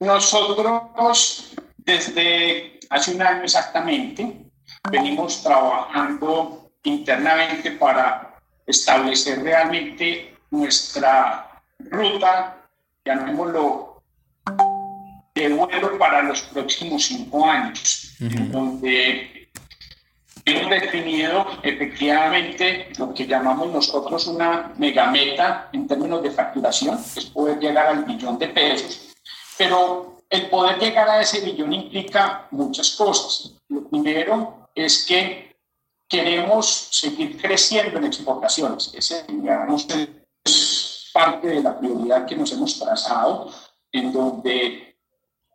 Nosotros desde hace un año exactamente venimos trabajando internamente para establecer realmente nuestra ruta, llamémoslo, de vuelo para los próximos cinco años, donde hemos definido efectivamente lo que llamamos nosotros una megameta en términos de facturación, que es poder llegar al billón de pesos, pero el poder llegar a ese billón implica muchas cosas. Lo primero es que queremos seguir creciendo en exportaciones. Ese, digamos, es parte de la prioridad que nos hemos trazado, en donde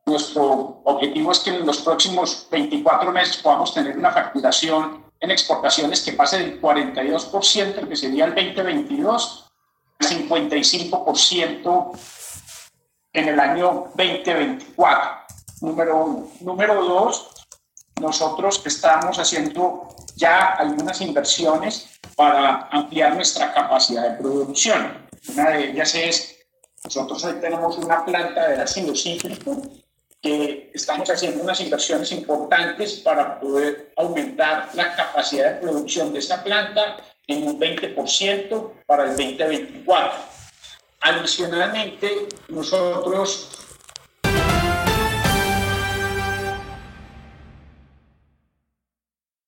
nuestro objetivo es que en los próximos 24 meses podamos tener una facturación en exportaciones que pase del 42%, que sería el 2022, al 55% en el año 2024. Número uno. Número dos, nosotros estamos haciendo ya algunas inversiones para ampliar nuestra capacidad de producción. Una de ellas es, nosotros hoy tenemos una planta de ácido cítrico que estamos haciendo unas inversiones importantes para poder aumentar la capacidad de producción de esta planta en un 20% para el 2024. Adicionalmente, nosotros